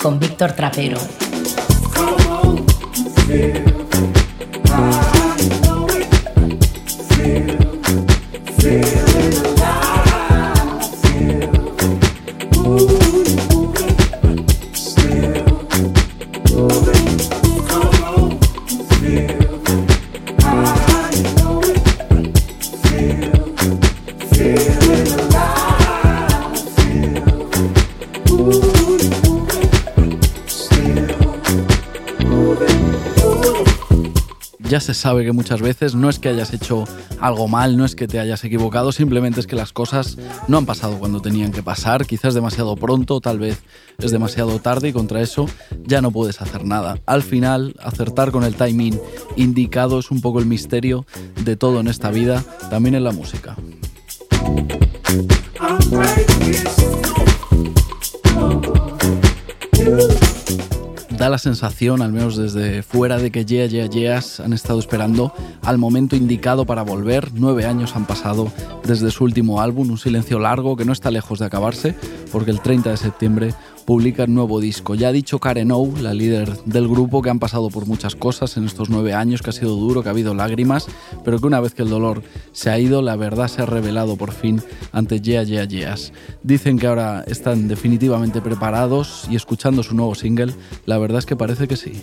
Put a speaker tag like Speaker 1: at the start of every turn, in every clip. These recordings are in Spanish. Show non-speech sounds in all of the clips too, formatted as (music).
Speaker 1: Con Víctor Trapero.
Speaker 2: Se sabe que muchas veces no es que hayas hecho algo mal, no es que te hayas equivocado, simplemente es que las cosas no han pasado cuando tenían que pasar, quizás demasiado pronto, tal vez es demasiado tarde y contra eso ya no puedes hacer nada. Al final, acertar con el timing indicado es un poco el misterio de todo en esta vida, también en la música la sensación, al menos desde fuera, de que Yeah Yeah Yeahs han estado esperando al momento indicado para volver. Nueve años han pasado desde su último álbum, un silencio largo que no está lejos de acabarse, porque el 30 de septiembre publica un nuevo disco. Ya ha dicho Karen O, la líder del grupo, que han pasado por muchas cosas en estos nueve años, que ha sido duro, que ha habido lágrimas, pero que una vez que el dolor se ha ido, la verdad se ha revelado por fin ante Yeah Yeah Yeahs. Dicen que ahora están definitivamente preparados y escuchando su nuevo single, la verdad es que parece que sí.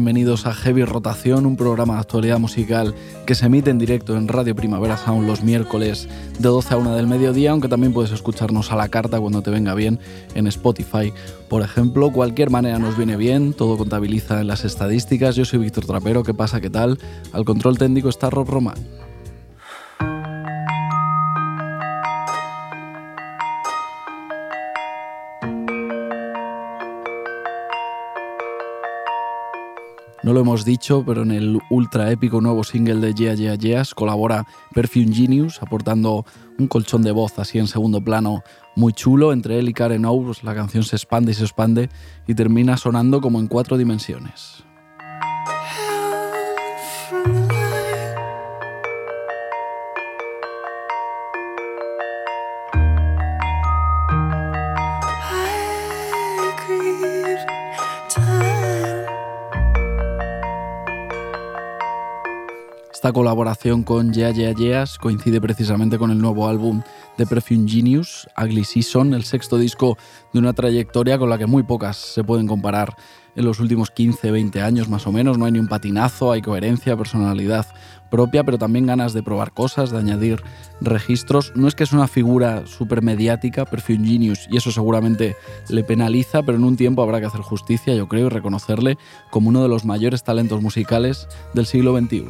Speaker 2: Bienvenidos a Heavy Rotación, un programa de actualidad musical que se emite en directo en Radio Primavera Sound los miércoles de 12 a 1 del mediodía, aunque también puedes escucharnos a la carta cuando te venga bien en Spotify. Por ejemplo, cualquier manera nos viene bien, todo contabiliza en las estadísticas. Yo soy Víctor Trapero, ¿qué pasa? ¿Qué tal? Al control técnico está Rob Román. No lo hemos dicho, pero en el ultra épico nuevo single de Yeah Yeah Yeahs colabora Perfume Genius, aportando un colchón de voz así en segundo plano muy chulo. Entre él y Karen Owens la canción se expande y se expande y termina sonando como en cuatro dimensiones. Esta colaboración con Yeah Yeah Yeahs coincide precisamente con el nuevo álbum de Perfume Genius, Ugly Season, el sexto disco de una trayectoria con la que muy pocas se pueden comparar en los últimos 15, 20 años más o menos. No hay ni un patinazo, hay coherencia, personalidad propia, pero también ganas de probar cosas, de añadir registros. No es que es una figura súper mediática, Perfume Genius, y eso seguramente le penaliza, pero en un tiempo habrá que hacer justicia, yo creo, y reconocerle como uno de los mayores talentos musicales del siglo XXI.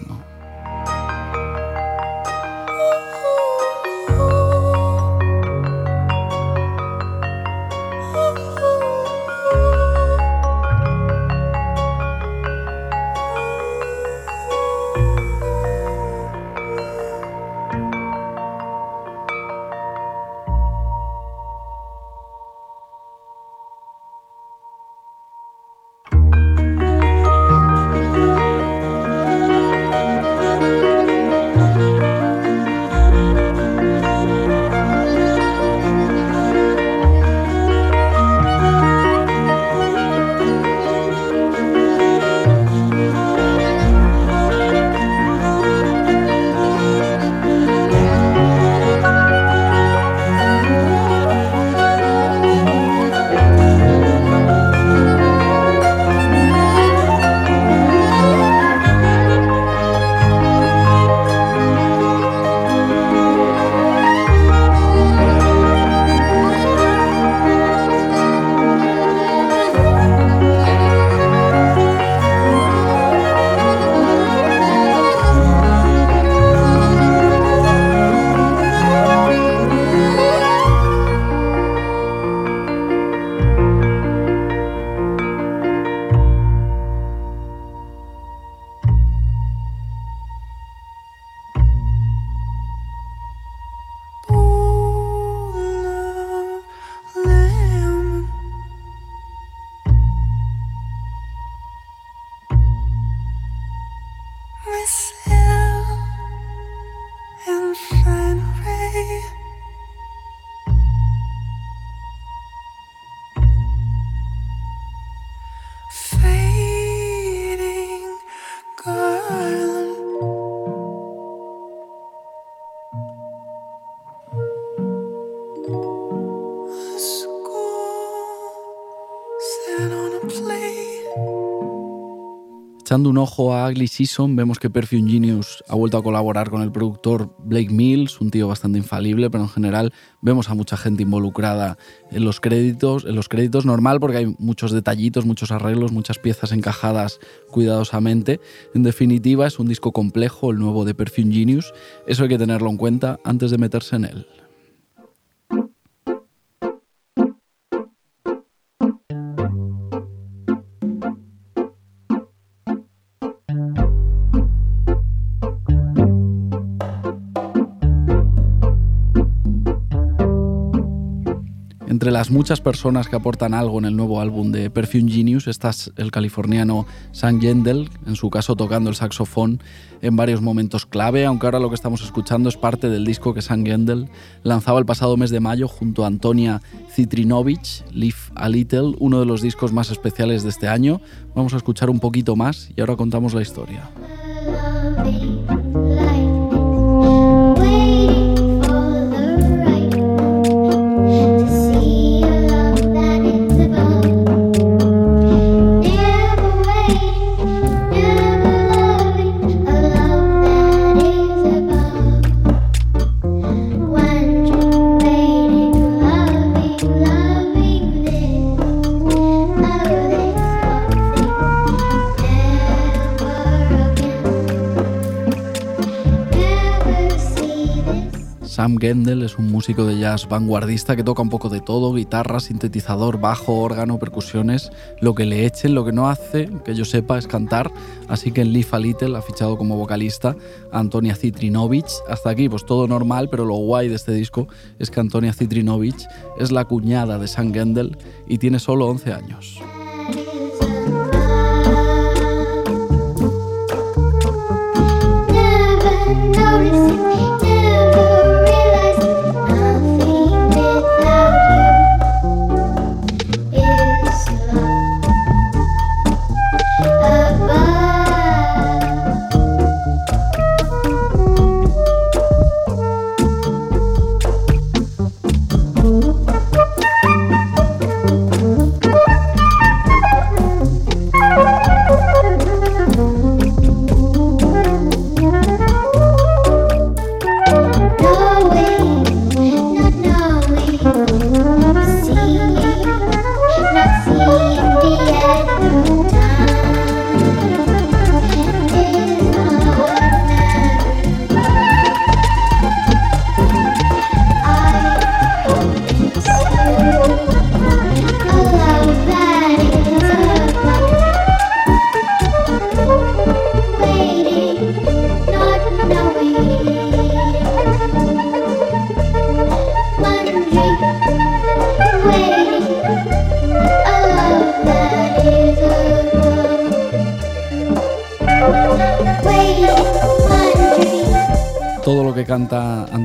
Speaker 2: Echando un ojo a Ugly Season, vemos que Perfume Genius ha vuelto a colaborar con el productor Blake Mills, un tío bastante infalible, pero en general vemos a mucha gente involucrada en los créditos, en los créditos normal porque hay muchos detallitos, muchos arreglos, muchas piezas encajadas cuidadosamente. En definitiva, es un disco complejo, el nuevo de Perfume Genius. Eso hay que tenerlo en cuenta antes de meterse en él. Las muchas personas que aportan algo en el nuevo álbum de Perfume Genius está el californiano Sam Yendel, en su caso tocando el saxofón en varios momentos clave, aunque ahora lo que estamos escuchando es parte del disco que Sam Yendel lanzaba el pasado mes de mayo junto a Antonia Citrinovich, Live a Little, uno de los discos más especiales de este año. Vamos a escuchar un poquito más y ahora contamos la historia. Gendel es un músico de jazz vanguardista que toca un poco de todo, guitarra, sintetizador, bajo, órgano, percusiones, lo que le echen, lo que no hace, que yo sepa, es cantar, así que en Leaf a Little ha fichado como vocalista a Antonia Citrinovich. Hasta aquí pues todo normal, pero lo guay de este disco es que Antonia Citrinovich es la cuñada de Sam Gendel y tiene solo 11 años.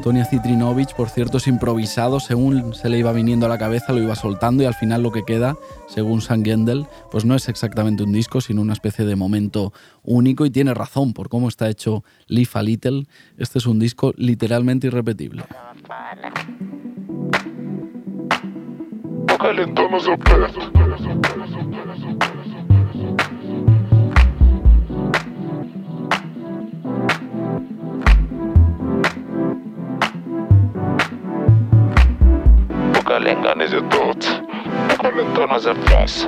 Speaker 2: Antonia Citrinovich, por cierto, es improvisado, según se le iba viniendo a la cabeza lo iba soltando y al final lo que queda, según San Gendel, pues no es exactamente un disco, sino una especie de momento único y tiene razón por cómo está hecho Leaf a Little. Este es un disco literalmente irrepetible.
Speaker 3: Lingan is your thoughts. Calling down as a force.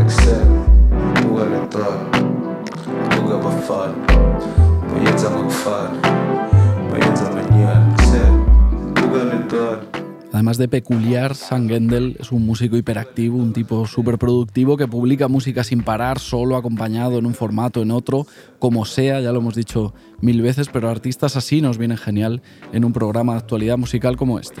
Speaker 3: Accept, ukaletana, ukabafana, uyenza ngokufana, uyenza manyana.
Speaker 2: Además de peculiar, Sam Gendel es un músico hiperactivo, un tipo súper productivo que publica música sin parar, solo, acompañado en un formato, en otro, como sea, ya lo hemos dicho mil veces, pero artistas así nos vienen genial en un programa de actualidad musical como este.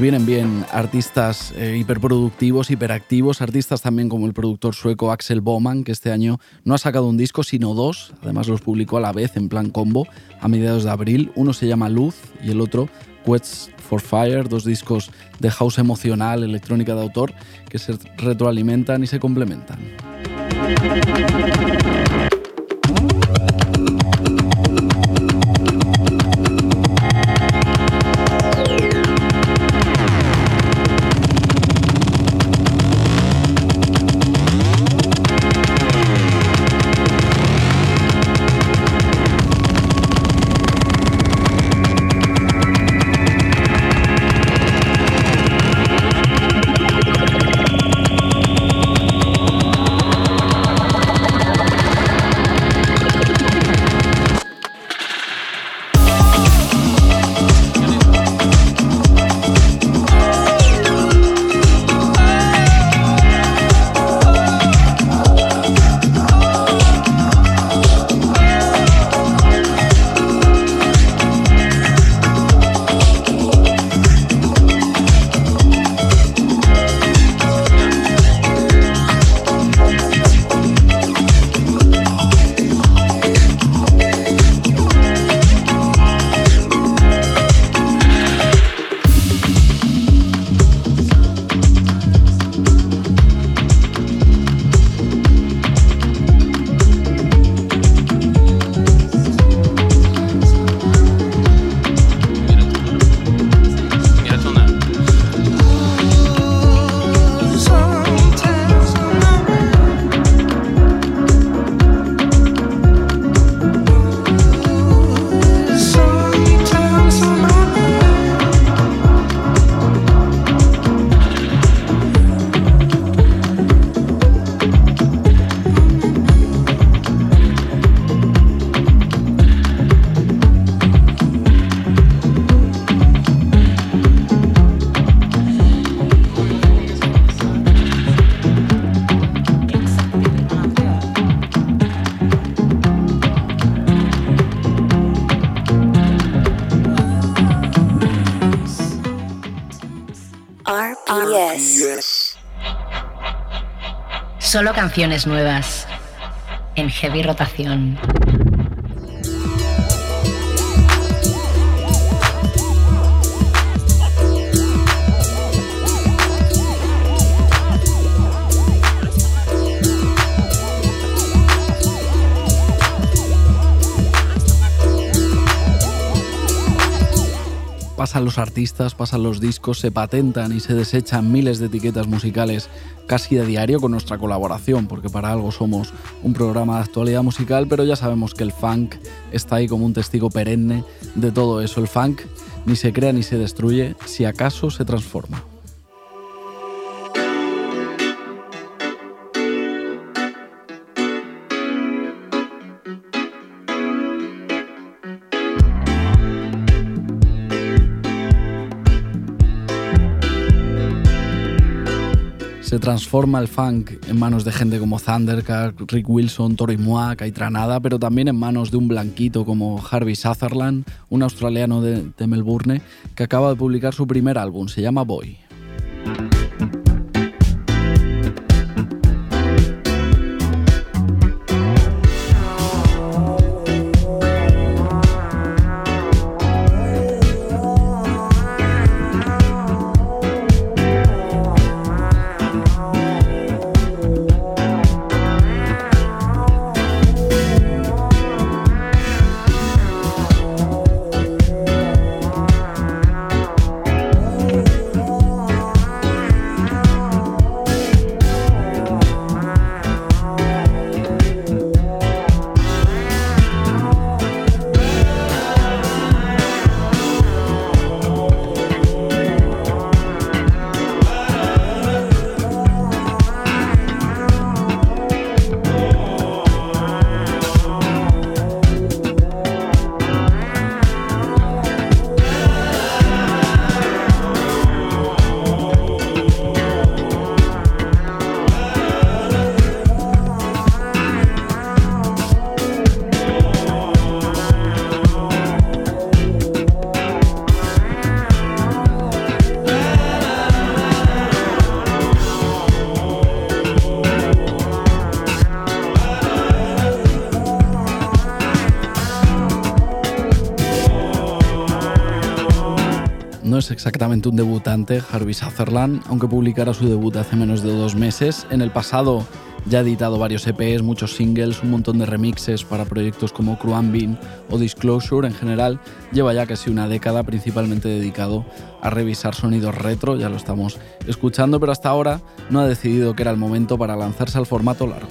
Speaker 2: Vienen bien artistas eh, hiperproductivos, hiperactivos, artistas también como el productor sueco Axel Boman, que este año no ha sacado un disco sino dos, además los publicó a la vez en plan combo a mediados de abril. Uno se llama Luz y el otro Quest for Fire, dos discos de house emocional, electrónica de autor, que se retroalimentan y se complementan.
Speaker 4: Solo canciones nuevas en heavy rotación.
Speaker 2: pasan los artistas, pasan los discos, se patentan y se desechan miles de etiquetas musicales casi de diario con nuestra colaboración, porque para algo somos un programa de actualidad musical, pero ya sabemos que el funk está ahí como un testigo perenne de todo eso. El funk ni se crea ni se destruye, si acaso se transforma. Transforma el funk en manos de gente como Thundercat, Rick Wilson, Tori Moa, Tranada, pero también en manos de un blanquito como Harvey Sutherland, un australiano de Melbourne, que acaba de publicar su primer álbum, se llama Boy. Exactamente un debutante, Harvey Sutherland, aunque publicara su debut hace menos de dos meses. En el pasado ya ha editado varios EPs, muchos singles, un montón de remixes para proyectos como Cruambin o Disclosure. En general, lleva ya casi una década principalmente dedicado a revisar sonidos retro, ya lo estamos escuchando, pero hasta ahora no ha decidido que era el momento para lanzarse al formato largo.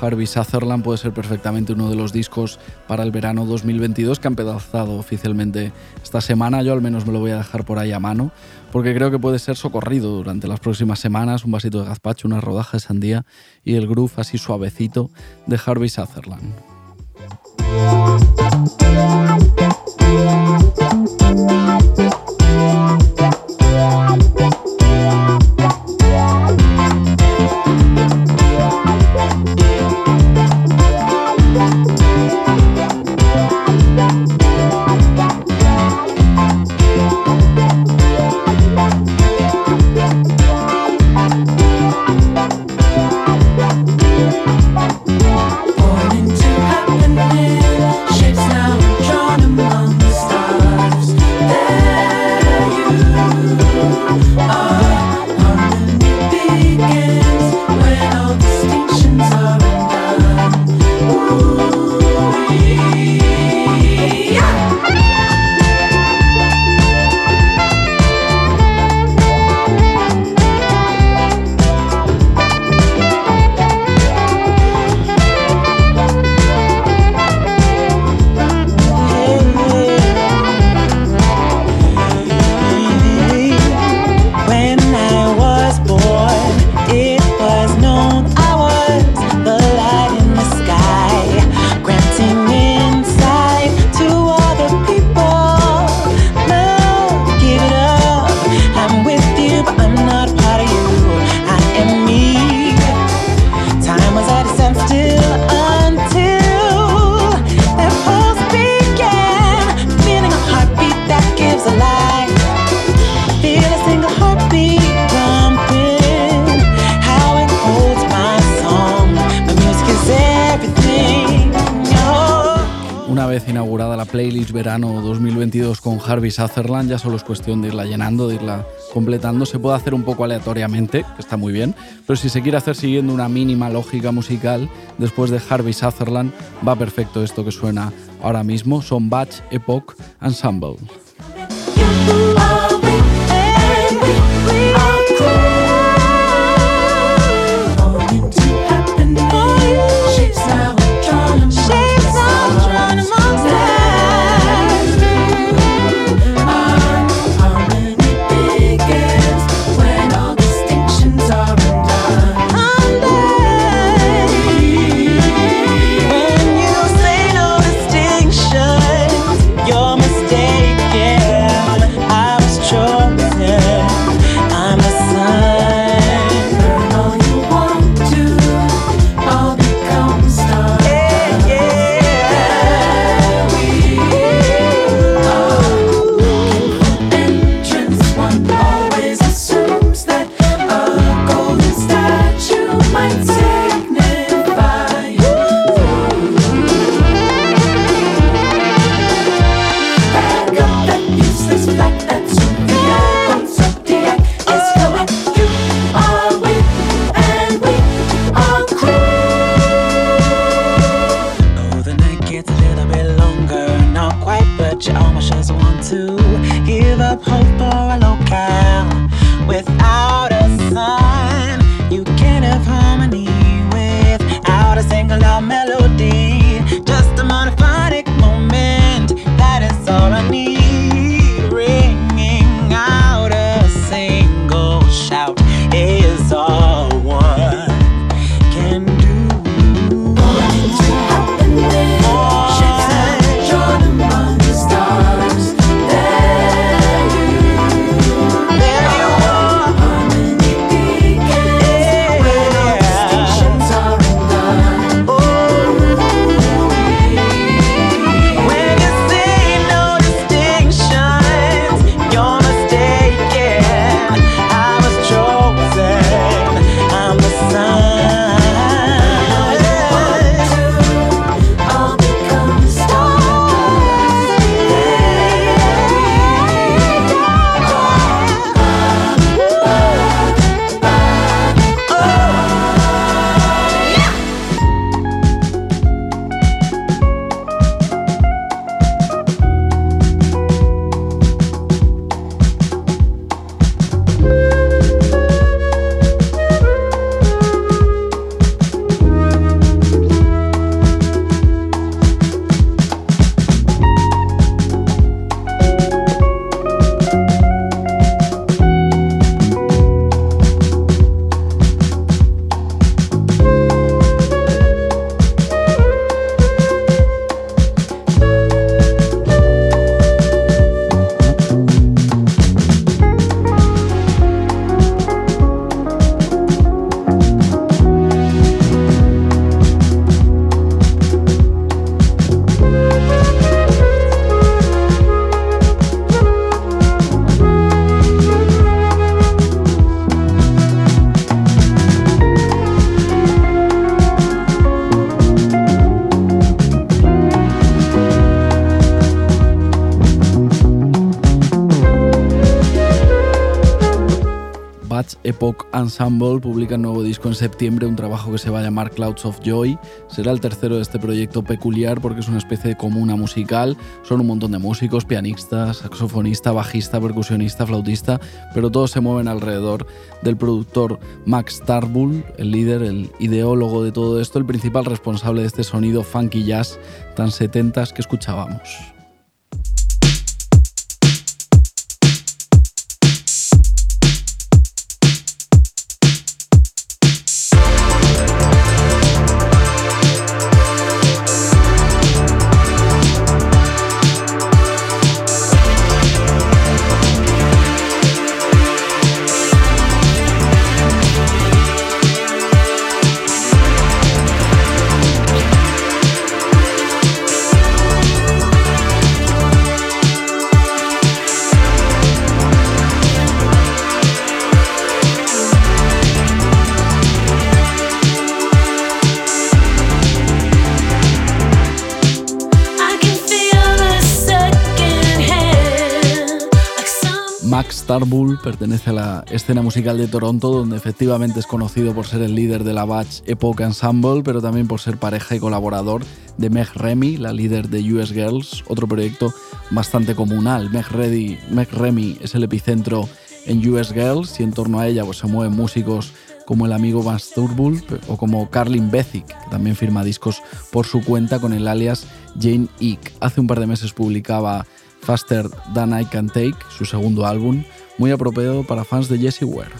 Speaker 2: Harvey Sutherland puede ser perfectamente uno de los discos para el verano 2022 que han pedazado oficialmente esta semana. Yo al menos me lo voy a dejar por ahí a mano porque creo que puede ser socorrido durante las próximas semanas. Un vasito de gazpacho, una rodaja de sandía y el groove así suavecito de Harvey Sutherland.
Speaker 5: Verano 2022 con Harvey Sutherland, ya solo es cuestión de irla llenando, de irla completando. Se puede hacer un poco aleatoriamente, que está muy bien, pero si se quiere hacer siguiendo una mínima lógica musical, después de Harvey Sutherland, va perfecto esto que suena ahora mismo. Son Batch Epoch Ensemble. Ensemble publica un nuevo disco en septiembre, un trabajo que se va a llamar Clouds of Joy. Será el tercero de este proyecto peculiar porque es una especie de comuna musical. Son un montón de músicos, pianistas, saxofonista, bajista, percusionista, flautista, pero todos se mueven alrededor del productor Max Tarbull, el líder, el ideólogo de todo esto, el principal responsable de este sonido funky jazz tan setentas que escuchábamos.
Speaker 2: Starbull pertenece a la escena musical de Toronto, donde efectivamente es conocido por ser el líder de la Batch Epoch Ensemble, pero también por ser pareja y colaborador de Meg Remy, la líder de US Girls, otro proyecto bastante comunal. Meg, Meg Remy es el epicentro en US Girls y en torno a ella pues, se mueven músicos como el amigo Van Sturbull o como Carlin Bethick, que también firma discos por su cuenta con el alias Jane Eek. Hace un par de meses publicaba Faster Than I Can Take, su segundo álbum, muy apropiado para fans de Jessie Ware.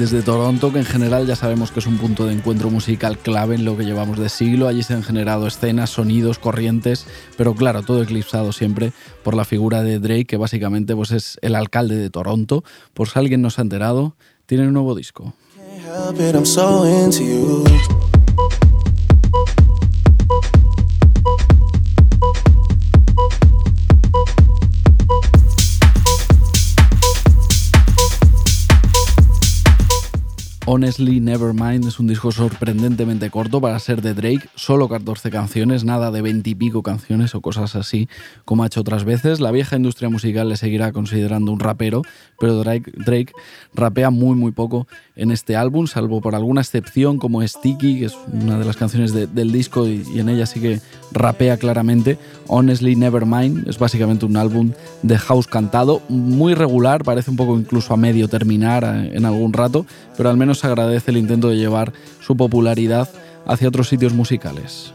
Speaker 2: Que en general ya sabemos que es un punto de encuentro musical clave en lo que llevamos de siglo. Allí se han generado escenas, sonidos, corrientes, pero claro, todo eclipsado siempre por la figura de Drake, que básicamente pues, es el alcalde de Toronto. Por si alguien no se ha enterado, tiene un nuevo disco. Honestly Nevermind es un disco sorprendentemente corto para ser de Drake, solo 14 canciones, nada de 20 y pico canciones o cosas así como ha hecho otras veces. La vieja industria musical le seguirá considerando un rapero, pero Drake, Drake rapea muy muy poco en este álbum, salvo por alguna excepción como Sticky, que es una de las canciones del disco y, en ella sí que rapea claramente. Honestly Nevermind es básicamente un álbum de house cantado, muy regular, parece un poco incluso a medio terminar eh, en algún rato, pero al menos agradece el intento de llevar su popularidad hacia otros sitios musicales.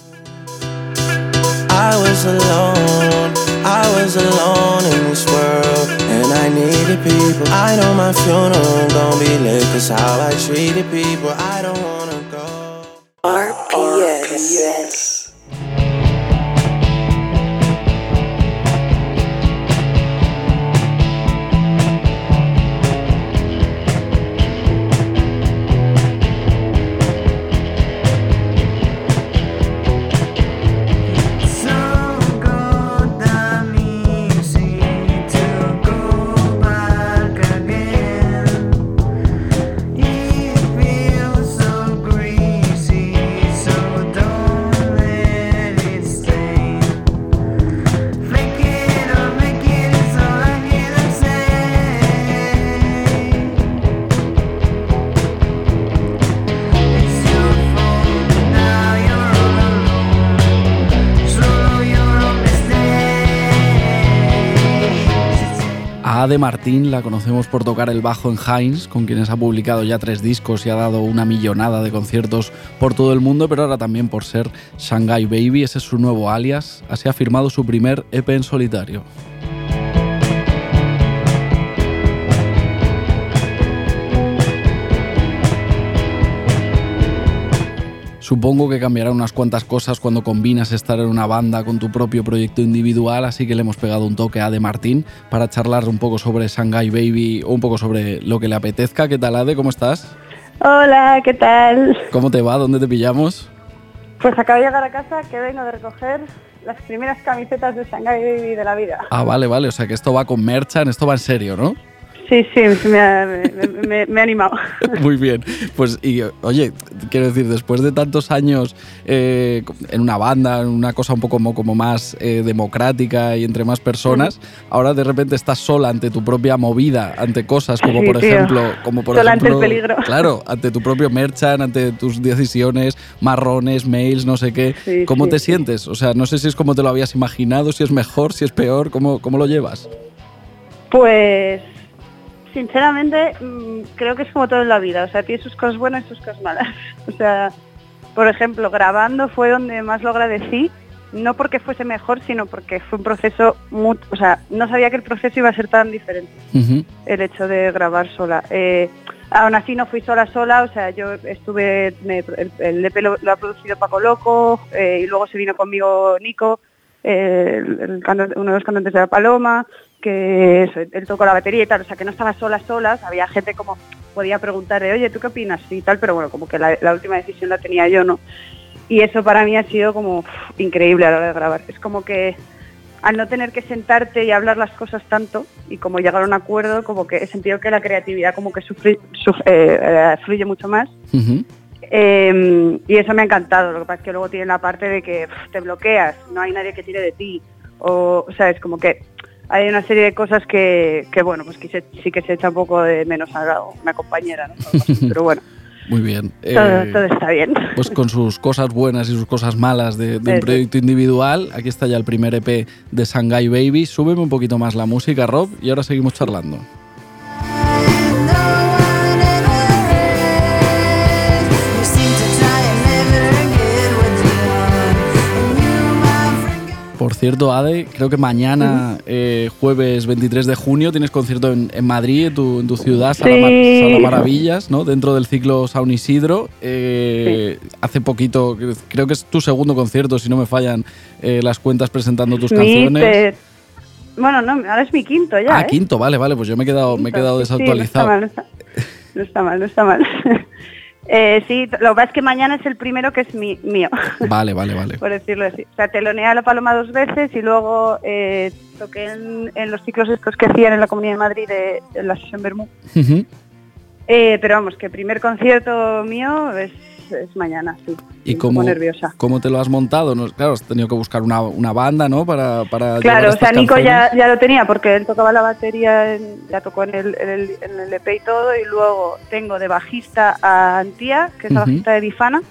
Speaker 6: When I needed people. I know my funeral gon' be lit, cause how I treated people. I don't wanna go.
Speaker 7: RPS.
Speaker 2: A Ade Martín la conocemos por tocar el bajo en Heinz, con quienes ha publicado ya tres discos y ha dado una millonada de conciertos por todo el mundo, pero ahora también por ser Shanghai Baby, ese es su nuevo alias, así ha firmado su primer EP en solitario. Supongo que cambiará unas cuantas cosas cuando combinas estar en una banda con tu propio proyecto individual, así que le hemos pegado un toque a Ade Martín para charlar un poco sobre Shanghai Baby o un poco sobre lo que le apetezca. ¿Qué tal, Ade? ¿Cómo estás?
Speaker 8: Hola, ¿qué tal?
Speaker 2: ¿Cómo te va? ¿Dónde te pillamos?
Speaker 8: Pues acabo de llegar a casa que vengo de recoger las primeras camisetas de Shanghai Baby de la vida.
Speaker 2: Ah, vale, vale. O sea que esto va con merchan, esto va en serio, ¿no?
Speaker 8: Sí, sí, me ha, me- me- me ha animado. (laughs)
Speaker 2: Muy bien. Pues, y oye, quiero decir, después de tantos años eh, en una banda, en una cosa un poco como, como más eh, democrática y entre más personas, ahora de repente estás sola ante tu propia movida, ante cosas como
Speaker 8: Sí,
Speaker 2: por
Speaker 8: tío.
Speaker 2: ejemplo, como por
Speaker 8: Sola ante el
Speaker 2: ejemplo,
Speaker 8: peligro.
Speaker 2: claro, ante tu propio merchant, ante tus decisiones, marrones, mails, no sé qué.
Speaker 8: Sí,
Speaker 2: ¿Cómo
Speaker 8: sí,
Speaker 2: te sientes? O sea, no sé si es como te lo habías imaginado, si es mejor, si es peor, ¿cómo, cómo lo llevas?
Speaker 8: Pues, sinceramente, mm, creo que es como todo en la vida. O sea, tiene sus cosas buenas y sus cosas malas. (laughs) O sea, por ejemplo, grabando fue donde más lo agradecí. No porque fuese mejor, sino porque fue un proceso muy... O sea, no sabía que el proceso iba a ser tan diferente. El hecho de grabar sola. Eh, aún así no fui sola sola, o sea, yo estuve, me- el, el EP lo, lo ha producido Paco Loco eh, y luego se vino conmigo Nico, eh, el- el uno de los cantantes de La Paloma, que eso, él tocó la batería y tal, o sea, que no estaba sola sola, había gente como podía preguntarle, oye, ¿tú qué opinas? Y tal, pero bueno, como que la, la última decisión la tenía yo, ¿no? Y eso para mí ha sido como uf, increíble a la hora de grabar. Es como que al no tener que sentarte y hablar las cosas tanto y como llegar a un acuerdo, como que he sentido que la creatividad como que sufri- suf- eh, eh, fluye mucho más. Eh, y eso me ha encantado. Lo que pasa es que luego tiene la parte de que te bloqueas, no hay nadie que tire de ti. O, o sea, es como que hay una serie de cosas que, que bueno, pues que se- sí que se echa un poco de menos a una compañera, ¿no? Pero bueno, (laughs)
Speaker 2: Muy bien.
Speaker 8: todo,
Speaker 2: Eh,
Speaker 8: todo está bien.
Speaker 2: pues con sus cosas buenas y sus cosas malas de, de un proyecto individual. Aquí está ya el primer EP de Shanghai Baby. Súbeme un poquito más la música, Rob, y ahora seguimos charlando. Por cierto, Ade, creo que mañana, eh, jueves 23 de junio, tienes concierto en, en Madrid, en tu, en tu ciudad, Sala, Mar-
Speaker 8: Sí.
Speaker 2: Sala Maravillas, ¿no? Dentro del ciclo Saun Isidro. Eh, Hace poquito, creo que es tu segundo concierto, si no me fallan eh, las cuentas presentando tus canciones.
Speaker 8: Bueno, no, ahora es mi quinto ya.
Speaker 2: ah,
Speaker 8: ¿eh?
Speaker 2: quinto, vale, vale, pues yo me he quedado, me he quedado
Speaker 8: sí,
Speaker 2: desactualizado.
Speaker 8: no, está mal, no, está, no está mal, no está mal. (laughs) Eh, sí, lo que pasa es que mañana es el primero que es mi, mío, (laughs)
Speaker 2: Vale, vale, vale.
Speaker 8: por decirlo así. O sea, teloneé a La Paloma dos veces y luego eh, toqué en, en los ciclos estos que hacían en la Comunidad de Madrid de, de la sesión Bermú. Eh, pero vamos, que primer concierto mío es, es mañana, sí.
Speaker 2: ¿Y cómo,
Speaker 8: nerviosa.
Speaker 2: cómo te lo has montado? No, claro, has tenido que buscar una, una banda, ¿no? Para, para
Speaker 8: Claro, o sea, Nico ya, ya lo tenía porque él tocaba la batería, en- ya tocó en el, en, el, en el EP y todo, y luego tengo de bajista a Antía, que es la
Speaker 2: Ujú.
Speaker 8: bajista de Bifana,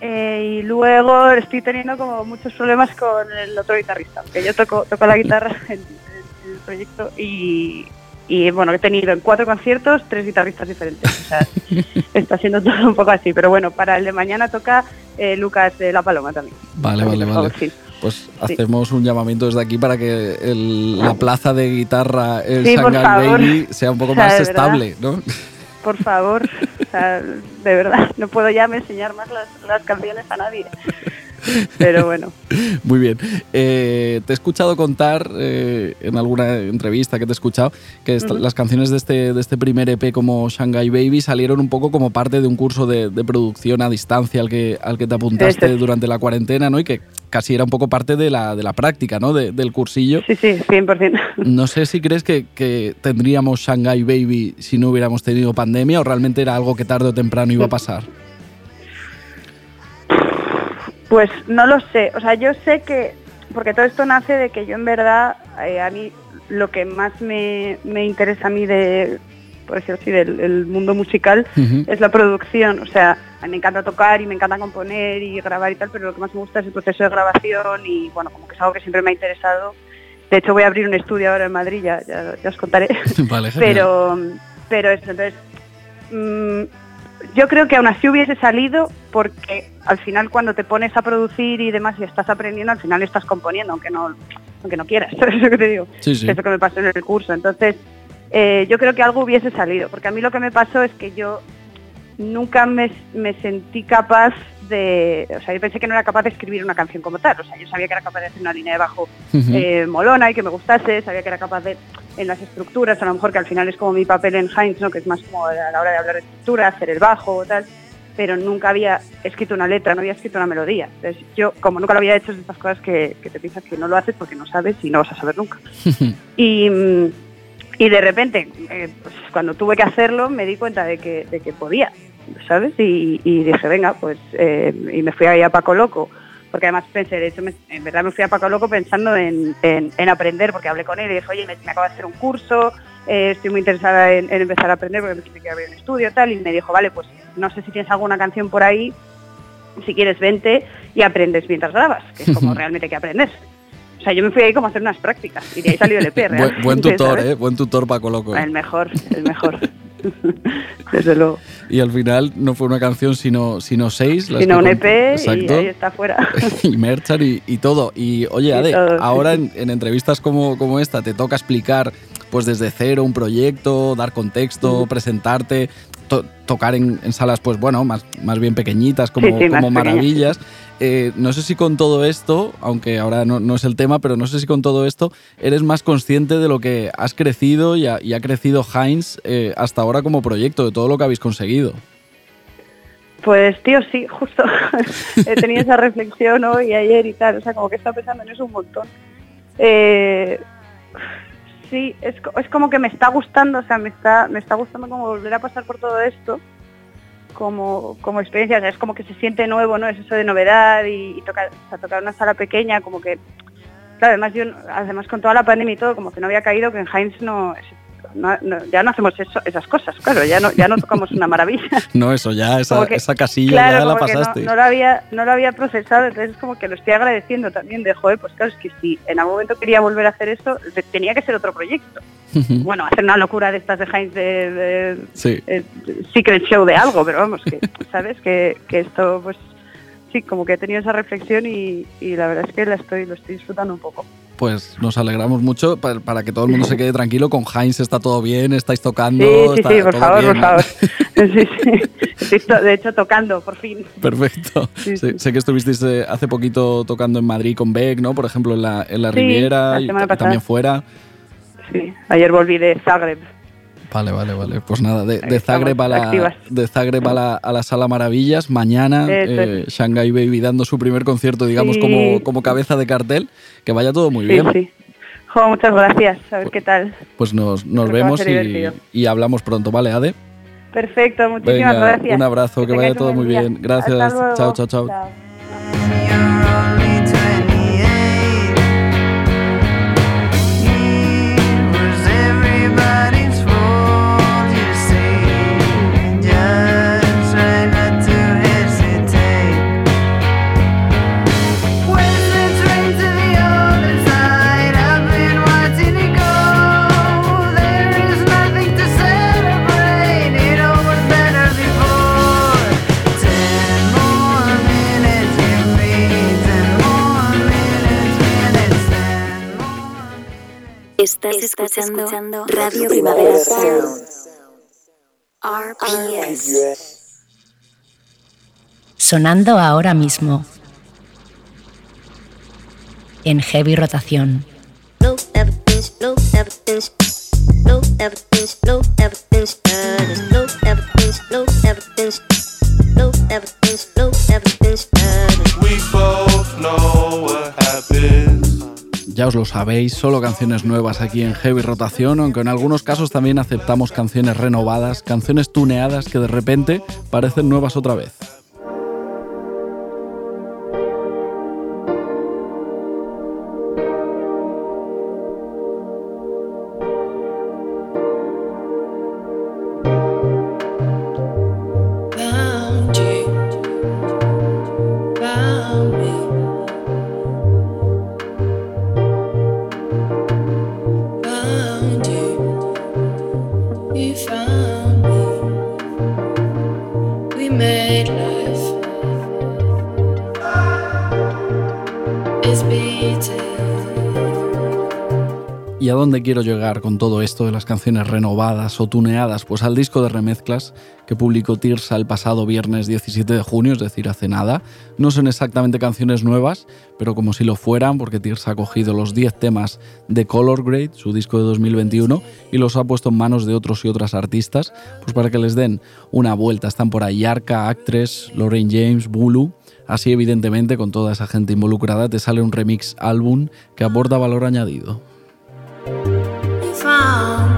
Speaker 8: Eh, y luego estoy teniendo como muchos problemas con el otro guitarrista, porque yo toco, toco la guitarra en el proyecto y, y, bueno, he tenido en cuatro conciertos tres guitarristas diferentes, o sea, (laughs) está siendo todo un poco así, pero bueno, para el de mañana toca eh, Lucas de La Paloma también.
Speaker 2: Vale, vale, vale.
Speaker 8: Agustín.
Speaker 2: Pues hacemos un llamamiento desde aquí para que el- la plaza de guitarra, el
Speaker 8: Sí.
Speaker 2: Baby, sea un poco
Speaker 8: O sea,
Speaker 2: más estable, ¿no?
Speaker 8: Por favor, o sea, de verdad, no puedo ya me enseñar más las, las canciones a nadie. Pero bueno, (laughs)
Speaker 2: Muy bien. Eh, te he escuchado contar eh, en alguna entrevista que te he escuchado que esta- las canciones de este, de este primer EP como Shanghai Baby salieron un poco como parte de un curso de, de producción a distancia al que, al que te apuntaste
Speaker 8: es.
Speaker 2: durante la cuarentena, ¿no? Y que casi era un poco parte de la, de la práctica, ¿no? De- del cursillo.
Speaker 8: sí, sí, 100%. (laughs)
Speaker 2: No sé si crees que, que tendríamos Shanghai Baby si no hubiéramos tenido pandemia o realmente era algo que tarde o temprano iba a pasar.
Speaker 8: Pues no lo sé, o sea, yo sé que, porque todo esto nace de que yo en verdad, eh, a mí lo que más me, me interesa a mí de, por decirlo así, del el mundo musical es la producción, o sea, a mí me encanta tocar y me encanta componer y grabar y tal, pero lo que más me gusta es el proceso de grabación y bueno, como que es algo que siempre me ha interesado. De hecho voy a abrir un estudio ahora en Madrid, ya, ya, ya os contaré. (laughs)
Speaker 2: Vale,
Speaker 8: pero pero eso entonces mm, yo creo que aún así hubiese salido porque al final cuando te pones a producir y demás y estás aprendiendo al final estás componiendo aunque no aunque no quieras (laughs) ¿sabes lo que te digo?
Speaker 2: Sí, sí.
Speaker 8: Que es lo que me pasó en el curso entonces eh, yo creo que algo hubiese salido porque a mí lo que me pasó es que yo nunca me, me sentí capaz de o sea yo pensé que no era capaz de escribir una canción como tal o sea yo sabía que era capaz de hacer una línea de bajo eh, molona y que me gustase, sabía que era capaz de, en las estructuras, a lo mejor que al final es como mi papel en Heinz, ¿no? que es más como a la hora de hablar de estructura, hacer el bajo o tal, pero nunca había escrito una letra, no había escrito una melodía. Entonces yo, como nunca lo había hecho, es de estas cosas que, que te piensas que no lo haces porque no sabes y no vas a saber nunca. (laughs) y, y de repente, eh, pues, cuando tuve que hacerlo, me di cuenta de que, de que podía, ¿sabes? Y, y dije, venga, pues, eh, y me fui ahí a Paco Loco, porque además pensé, de hecho, me- en verdad me fui a Paco Loco pensando en, en- en aprender, porque hablé con él y dije, oye, me, me acabo de hacer un curso, eh, estoy muy interesada en, en empezar a aprender porque me quiero abrir un estudio tal, y me dijo, vale, pues no sé si tienes alguna canción por ahí, si quieres vente y aprendes mientras grabas, que es como (laughs) realmente que aprendes. O sea, yo me fui ahí como a hacer unas prácticas y de ahí salió el EP. (laughs)
Speaker 2: Buen, buen tutor. ¿eh? Buen tutor Paco Loco.
Speaker 8: El mejor, el mejor. (laughs) (laughs) Desde luego.
Speaker 2: Y al final no fue una canción, sino, sino seis. las
Speaker 8: Sino
Speaker 2: que
Speaker 8: un EP y
Speaker 2: Exacto.
Speaker 8: ahí está fuera. (laughs)
Speaker 2: y Merchant y, y todo. Y oye,
Speaker 8: Y
Speaker 2: Ade,
Speaker 8: todo,
Speaker 2: ahora
Speaker 8: sí.
Speaker 2: en, en entrevistas como, como esta te toca explicar pues desde cero un proyecto, dar contexto, presentarte, to- tocar en, en salas pues bueno, más, más bien pequeñitas como,
Speaker 8: Sí, sí,
Speaker 2: como
Speaker 8: pequeñas.
Speaker 2: Eh, no sé si con todo esto, aunque ahora no, no es el tema, pero no sé si con todo esto eres más consciente de lo que has crecido y ha, crecido Heinz eh, hasta ahora como proyecto, de todo lo que habéis conseguido.
Speaker 8: Pues tío, sí, justo. (laughs) He tenido esa reflexión hoy y ayer y tal. O sea, como que estado pensando en eso un montón. Eh, sí, es, es como que me está gustando, o sea, me está, me está gustando como volver a pasar por todo esto como, como experiencia. Es como que se siente nuevo, ¿no? Es eso de novedad y, y tocar, o sea, tocar una sala pequeña, como que... Claro, además, yo, además con toda la pandemia y todo, como que no había caído que en Heinz no... no- no- ya no hacemos eso, esas cosas, claro, ya no, ya no tocamos una maravilla. (laughs)
Speaker 2: No, eso ya, esa,
Speaker 8: que-
Speaker 2: esa casilla
Speaker 8: Claro,
Speaker 2: ya la
Speaker 8: no- lo había, no lo había procesado, entonces es como que lo estoy agradeciendo también de, joder, pues claro, es que si en algún momento quería volver a hacer eso, te- tenía que ser otro proyecto. Bueno, hacer una locura de estas de Heinz de, de-
Speaker 2: Sí.
Speaker 8: eh, secret show de algo, pero vamos, que (laughs) sabes que, que esto, pues sí, como que he tenido esa reflexión y, y la verdad es que la estoy, lo estoy disfrutando un poco.
Speaker 2: Pues nos alegramos mucho para, para que todo el mundo se quede tranquilo. Con Heinz está todo bien, estáis tocando.
Speaker 8: Sí, sí,
Speaker 2: está
Speaker 8: sí, por
Speaker 2: todo
Speaker 8: favor,
Speaker 2: bien,
Speaker 8: por favor. (laughs) Sí, sí. Estoy de hecho tocando, por fin.
Speaker 2: Perfecto.
Speaker 8: Sí,
Speaker 2: sé, que estuvisteis eh, hace poquito tocando en Madrid con Beck, ¿no? Por ejemplo, en la, en la Riviera
Speaker 8: la
Speaker 2: y, y también fuera.
Speaker 8: Sí, ayer volví de Zagreb.
Speaker 2: Vale, vale, vale. Pues nada, de, de Zagreb, a la, de Zagreb a la, a la Sala Maravillas. Mañana, eh, Shanghai Baby dando su primer concierto, digamos,
Speaker 8: Sí.
Speaker 2: como, como cabeza de cartel. Que vaya todo muy
Speaker 8: Sí,
Speaker 2: bien.
Speaker 8: sí. Jo, muchas gracias, a ver qué tal.
Speaker 2: Pues nos, nos vemos y, y hablamos pronto, ¿vale, Ade?
Speaker 8: Perfecto, muchísimas
Speaker 2: Venga,
Speaker 8: gracias.
Speaker 2: un abrazo, que vaya todo muy bien. Gracias. Chao, chao. Chao.
Speaker 9: Estás, escuchando, Radio Primavera Sound. RPS.
Speaker 4: Sonando ahora mismo. En heavy rotación.
Speaker 9: No evidence, no evidence, no evidence, no evidence, no evidence, no evidence, no evidence, no evidence.
Speaker 2: Ya os lo sabéis, solo canciones nuevas aquí en Heavy Rotación, aunque en algunos casos también aceptamos canciones renovadas, canciones tuneadas que de repente parecen nuevas otra vez. Quiero llegar con todo esto de las canciones renovadas o tuneadas? Pues al disco de remezclas que publicó Tirsa el pasado viernes 17 de junio, es decir, hace nada. No son exactamente canciones nuevas, pero como si lo fueran, porque Tirsa ha cogido los 10 temas de Color Grade, su disco de 2021, y los ha puesto en manos de otros y otras artistas, pues para que les den una vuelta. Están por ahí Arca, Actress, Lorraine James, Bulu. Así, evidentemente, con toda esa gente involucrada, te sale un remix álbum que aporta valor añadido.
Speaker 7: You found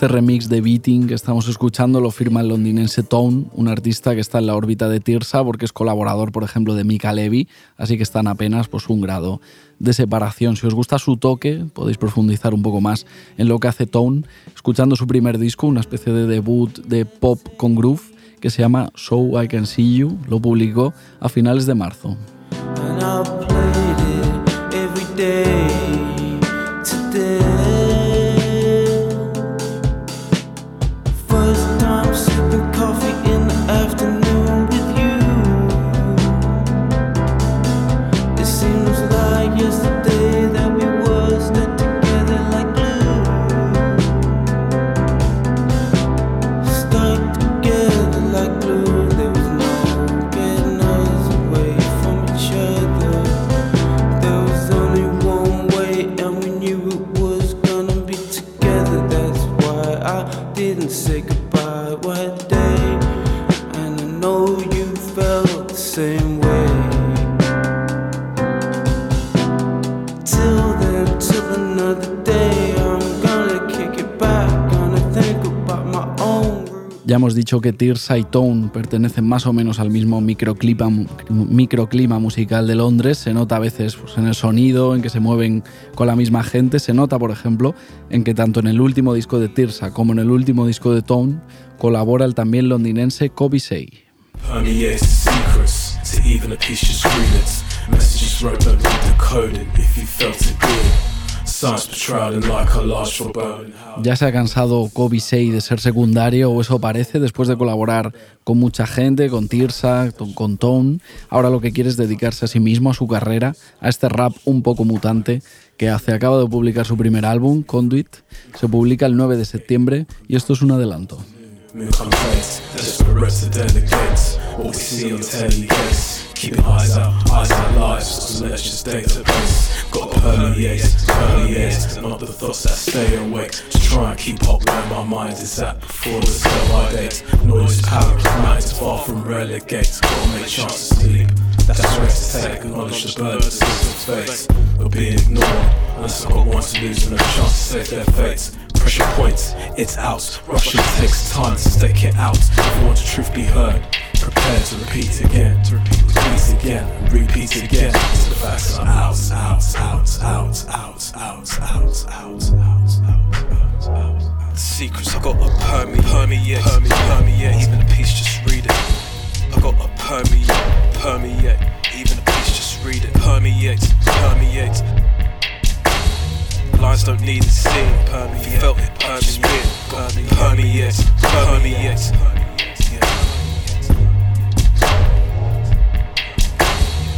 Speaker 2: Este remix de Beating que estamos escuchando lo firma el londinense Tone, un artista que está en la órbita de Tirsa porque es colaborador, por ejemplo, de Mika Levy, así que están apenas pues, un grado de separación. Si os gusta su toque, podéis profundizar un poco más en lo que hace Tone, escuchando su primer disco, una especie de debut de pop con groove que se llama So I Can See You, lo publicó a finales de marzo. Ya hemos dicho que Tirsa y Tone pertenecen más o menos al mismo microclima, musical de Londres. Se nota a veces pues, en el sonido, en que se mueven con la misma gente. Se nota, por ejemplo, en que tanto en el último disco de Tirsa como en el último disco de Tone colabora el también londinense Kobe Say. Ya se ha cansado Kobe Say de ser secundario, o eso parece, después de colaborar con mucha gente, con Tirsa, con Tone. Ahora lo que quiere es dedicarse a sí mismo, a su carrera, a este rap un poco mutante que hace. Acaba de publicar su primer álbum, Conduit. Se publica el 9 de septiembre y esto es un adelanto.
Speaker 10: Moon complaints, desperate to delegate. What we see on telly case. Keeping eyes out, eyes out lives, so let's just database. Got permeate, permeate, not the thoughts that stay awake. To try and keep up where my mind is at before the sell date. Noise power, nights far from relegate. Gotta make chance to sleep. That's rest take, acknowledge the burden of system's face. Or being ignored, unless I've got one to lose and a chance to save their fates. Pressure points, it's out. Rushing takes time to stake it out. If you want the truth be heard, prepare to repeat again, to repeat, repeat again, repeat again. So the facts out, out, out, out, out, out, out, out, out, out, out. Secrets I got a permeate, permeate, permeate, permeate. Even a piece, just read it. I got a permeate, permeate. Even a piece, just read it. Permeate, permeate. Lines don't need a scene. Permeate, you felt it, permeate, permeate, permeate, permeate.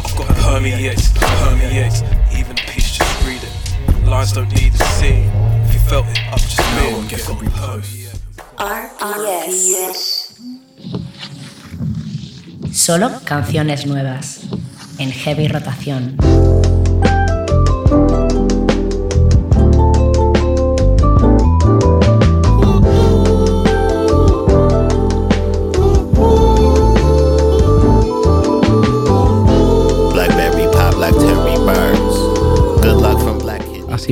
Speaker 10: I've got permeate, permeate. Even a piece, just read it. Lines don't need a scene. If you felt it, up just now and get repost.
Speaker 7: RPS.
Speaker 4: Solo canciones nuevas. En heavy rotación.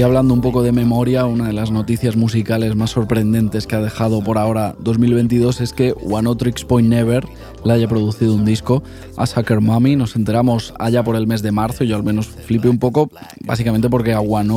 Speaker 2: Así hablando un poco de memoria, una de las noticias musicales más sorprendentes que ha dejado por ahora 2022 es que One Point Never le haya producido un disco a Sucker Mommy. Nos enteramos allá por el mes de marzo y yo al menos flipé un poco, básicamente porque a One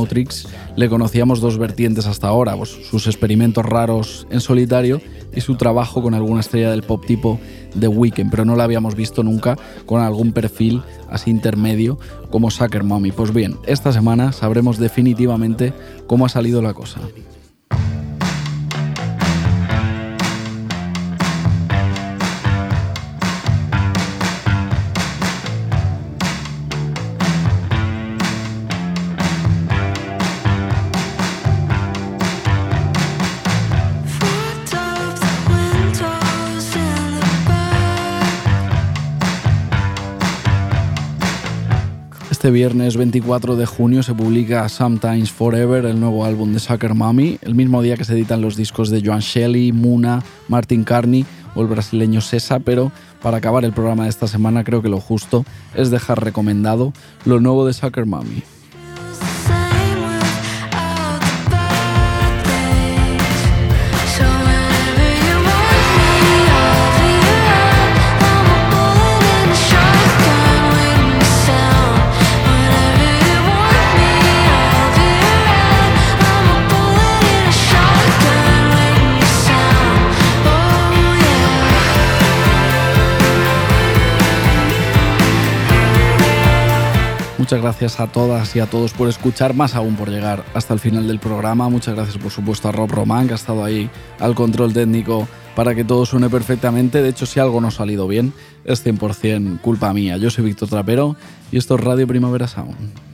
Speaker 2: le conocíamos dos vertientes hasta ahora, pues sus experimentos raros en solitario y su trabajo con alguna estrella del pop tipo The Weeknd, pero no la habíamos visto nunca con algún perfil así intermedio como Sucker Mommy. Pues bien, esta semana sabremos definitivamente cómo ha salido la cosa. Este viernes 24 de junio se publica Sometimes Forever, el nuevo álbum de Sucker Mommy, el mismo día que se editan los discos de Joan Shelley, Muna, Martin Carney o el brasileño Sesa, pero para acabar el programa de esta semana creo que lo justo es dejar recomendado lo nuevo de Sucker Mommy. Muchas gracias a todas y a todos por escuchar, más aún por llegar hasta el final del programa. Muchas gracias por supuesto a Rob Román, que ha estado ahí al control técnico para que todo suene perfectamente. De hecho, si algo no ha salido bien, es 100% culpa mía. Yo soy Víctor Trapero y esto es Radio Primavera Sound.